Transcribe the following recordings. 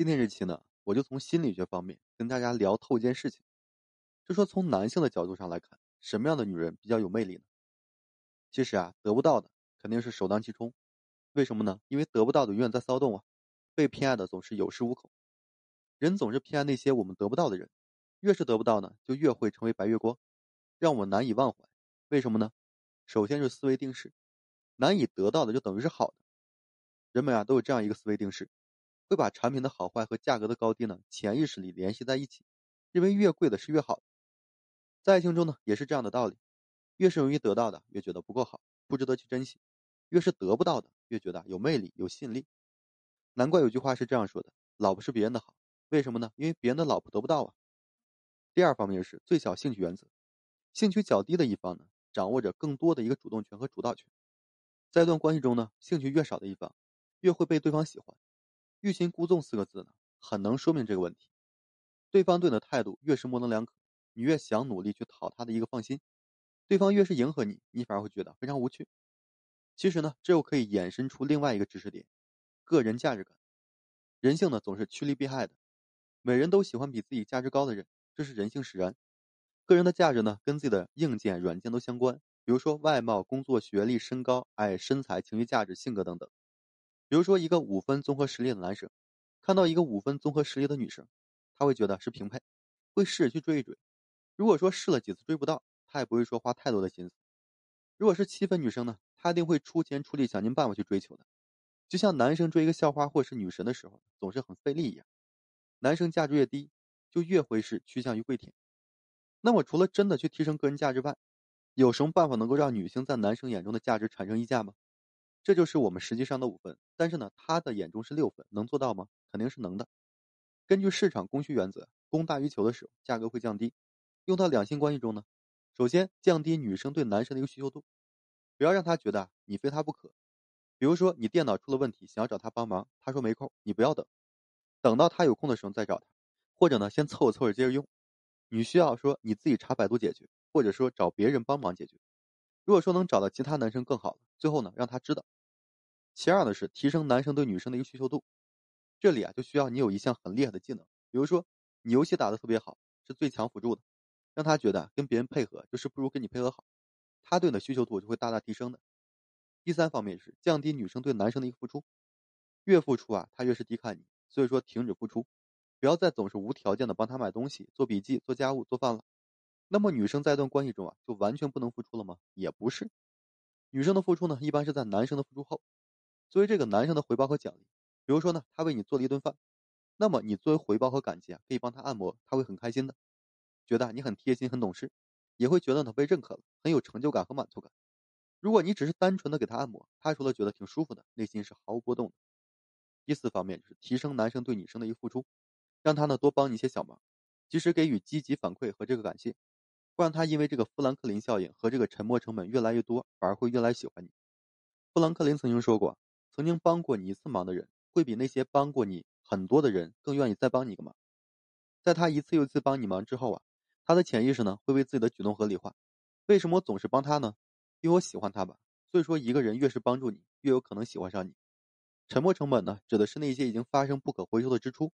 今天这期呢，我就从心理学方面跟大家聊透一件事情，就说从男性的角度上来看，什么样的女人比较有魅力呢？其实啊，得不到的肯定是首当其冲，为什么呢？因为得不到的永远在骚动啊，被偏爱的总是有恃无恐，人总是偏爱那些我们得不到的人，越是得不到呢，就越会成为白月光，让我们难以忘怀。为什么呢？首先是思维定式，难以得到的就等于是好的，人们啊都有这样一个思维定式。会把产品的好坏和价格的高低呢，潜意识里联系在一起，认为越贵的是越好的。在爱情中呢，也是这样的道理，越是容易得到的，越觉得不够好，不值得去珍惜；越是得不到的，越觉得有魅力、有吸引力。难怪有句话是这样说的：“老婆是别人的好，为什么呢？因为别人的老婆得不到啊。”第二方面是最小兴趣原则，兴趣较低的一方呢，掌握着更多的一个主动权和主导权。在一段关系中呢，兴趣越少的一方，越会被对方喜欢。欲擒故纵四个字呢，很能说明这个问题。对方对你的态度越是模棱两可，你越想努力去讨他的一个放心；对方越是迎合你，你反而会觉得非常无趣。其实呢，这又可以衍生出另外一个知识点：个人价值感。人性呢总是趋利避害的，每人都喜欢比自己价值高的人，这是人性使然。个人的价值呢跟自己的硬件、软件都相关，比如说外貌、工作、学历、身高、哎身材、情绪价值、性格等等。比如说，一个五分综合实力的男生，看到一个五分综合实力的女生，他会觉得是平配，会试着去追一追。如果说试了几次追不到，他也不会说花太多的心思。如果是七分女生呢，他一定会出钱出力想尽办法去追求的。就像男生追一个校花或是女神的时候，总是很费力一样。男生价值越低，就越会是趋向于跪舔。那么，除了真的去提升个人价值外，有什么办法能够让女性在男生眼中的价值产生溢价吗？这就是我们实际上的五分，但是呢，他的眼中是六分，能做到吗？肯定是能的。根据市场供需原则，供大于求的时候，价格会降低。用到两性关系中呢，首先降低女生对男生的一个需求度，不要让他觉得你非他不可。比如说你电脑出了问题，想要找他帮忙，他说没空，你不要等，等到他有空的时候再找他，或者呢先凑合凑合接着用。你需要说你自己查百度解决，或者说找别人帮忙解决。如果说能找到其他男生更好了，最后呢让他知道。其二呢是提升男生对女生的一个需求度，这里啊就需要你有一项很厉害的技能，比如说你游戏打得特别好，是最强辅助的，让他觉得跟别人配合就是不如跟你配合好，他对你的需求度就会大大提升的。第三方面是降低女生对男生的一个付出，越付出啊他越是低看你，所以说停止付出，不要再总是无条件的帮他买东西、做笔记、做家务、做饭了。那么女生在一段关系中啊，就完全不能付出了吗？也不是，女生的付出呢，一般是在男生的付出后，作为这个男生的回报和奖励。比如说呢，他为你做了一顿饭，那么你作为回报和感激啊，可以帮他按摩，他会很开心的，觉得你很贴心、很懂事，也会觉得呢被认可了，很有成就感和满足感。如果你只是单纯的给他按摩，他除了觉得挺舒服的，内心是毫无波动的。第四方面就是提升男生对女生的一个付出，让他呢多帮你一些小忙，及时给予积极反馈和这个感谢。不让他因为这个富兰克林效应和这个沉没成本越来越多，反而会越来越喜欢你。富兰克林曾经说过，曾经帮过你一次忙的人，会比那些帮过你很多的人更愿意再帮你一个忙。在他一次又一次帮你忙之后啊，他的潜意识呢会为自己的举动合理化。为什么我总是帮他呢？因为我喜欢他吧。所以说，一个人越是帮助你，越有可能喜欢上你。沉没成本呢，指的是那些已经发生不可回收的支出，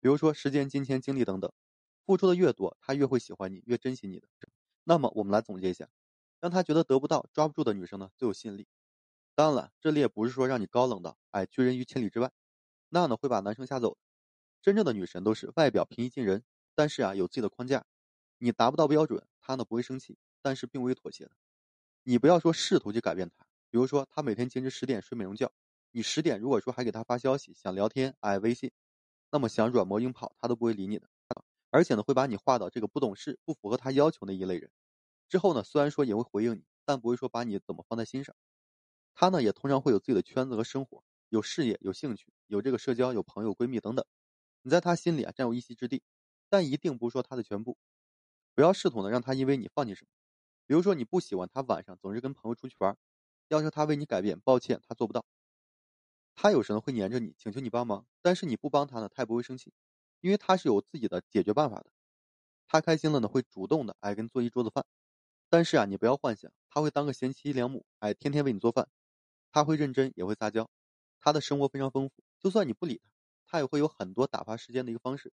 比如说时间、金钱、精力等等。付出的越多，他越会喜欢你，越珍惜你的。那么，我们来总结一下，让他觉得得不到、抓不住的女生呢，最有吸引力。当然了，这里也不是说让你高冷的，哎，拒人于千里之外，那样呢会把男生吓走。真正的女神都是外表平易近人，但是啊有自己的框架。你达不到标准，她呢不会生气，但是并未妥协的。你不要说试图去改变她，比如说她每天坚持十点睡美容觉，你十点如果说还给她发消息想聊天，哎微信，那么想软磨硬泡，她都不会理你的。而且呢，会把你划到这个不懂事、不符合他要求的一类人。之后呢，虽然说也会回应你，但不会说把你怎么放在心上。他呢，也通常会有自己的圈子和生活，有事业、有兴趣、有这个社交、有朋友、闺蜜等等。你在他心里啊占有一席之地，但一定不是说他的全部。不要试图呢让他因为你放弃什么。比如说你不喜欢他晚上总是跟朋友出去玩，要求他为你改变，抱歉，他做不到。他有时呢会黏着你，请求你帮忙，但是你不帮他呢，他也不会生气。因为他是有自己的解决办法的，他开心了呢，会主动的哎给你做一桌子饭。但是啊，你不要幻想他会当个贤妻良母，哎天天为你做饭。他会认真，也会撒娇。他的生活非常丰富，就算你不理他，他也会有很多打发时间的一个方式。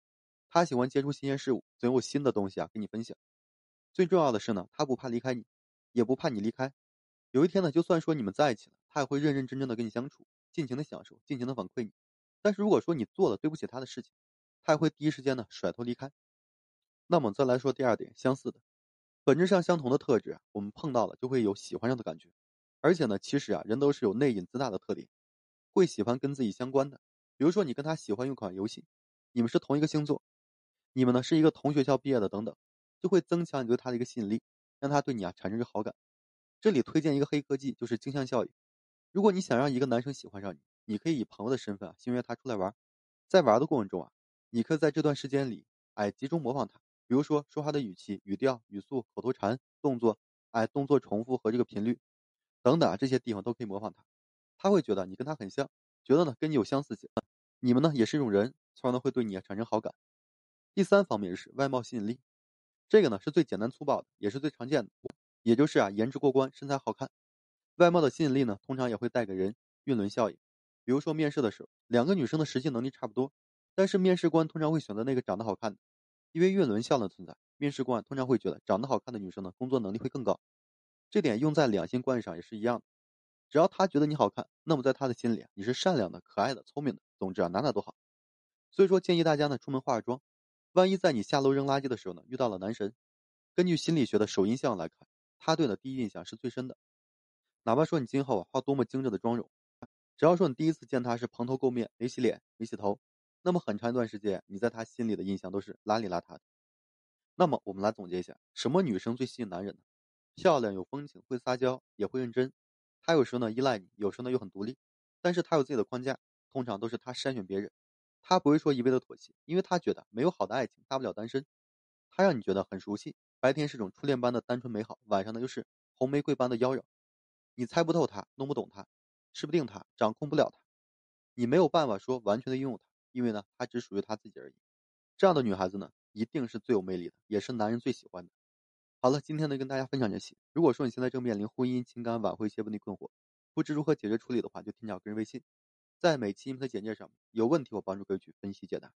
他喜欢接触新鲜事物，总有新的东西啊跟你分享。最重要的是呢，他不怕离开你，也不怕你离开。有一天呢，就算说你们在一起了，他也会认认真真的跟你相处，尽情的享受，尽情的反馈你。但是如果说你做了对不起他的事情，他也会第一时间呢甩头离开。那么再来说第二点，相似的，本质上相同的特质，我们碰到了就会有喜欢上的感觉。而且呢，其实啊，人都是有内隐自大的特点，会喜欢跟自己相关的。比如说你跟他喜欢一款游戏，你们是同一个星座。你们呢是一个同学校毕业的等等，就会增强你对他的一个吸引力，让他对你啊产生好感。这里推荐一个黑科技，就是镜像效应。如果你想让一个男生喜欢上你，你可以以朋友的身份啊，先约他出来玩，在玩的过程中啊，你可以在这段时间里，哎，集中模仿他，比如说说话的语气、语调、语速、口头禅、动作，哎，动作重复和这个频率等等啊，这些地方都可以模仿他，他会觉得你跟他很像，觉得呢跟你有相似性，你们呢也是一种人，从而呢会对你产生好感。第三方面是外貌吸引力，这个呢是最简单粗暴的，也是最常见的，也就是啊颜值过关，身材好看。外貌的吸引力呢，通常也会带给人晕轮效应。比如说面试的时候，两个女生的实际能力差不多，但是面试官通常会选择那个长得好看的，因为晕轮效应的存在。面试官通常会觉得长得好看的女生呢，工作能力会更高。这点用在两性关系上也是一样的，只要他觉得你好看，那么在他的心里你是善良的、可爱的、聪明的，总之啊哪哪都好。所以说建议大家呢出门化妆。万一在你下楼扔垃圾的时候呢，遇到了男神，根据心理学的首印象来看，他对你的第一印象是最深的。哪怕说你今后啊化多么精致的妆容，只要说你第一次见他是蓬头垢面、没洗脸、没洗头，那么很长一段时间你在他心里的印象都是邋里邋遢的。那么我们来总结一下，什么女生最吸引男人呢？漂亮、有风情、会撒娇、也会认真。她有时候呢依赖你，有时候呢又很独立，但是她有自己的框架，通常都是她筛选别人。他不会说一味的妥协，因为他觉得没有好的爱情，大不了单身。他让你觉得很熟悉，白天是种初恋般的单纯美好，晚上呢又是红玫瑰般的妖娆。你猜不透他，弄不懂他，吃不定他，掌控不了他。你没有办法说完全的拥有他，因为呢，他只属于他自己而已。这样的女孩子呢，一定是最有魅力的，也是男人最喜欢的。好了，今天呢跟大家分享这些。如果说你现在正面临婚姻、情感挽回一些问题困惑，不知如何解决处理的话，就添加我个人微信。在每期音频的简介上，有问题我帮助各位去分析解答。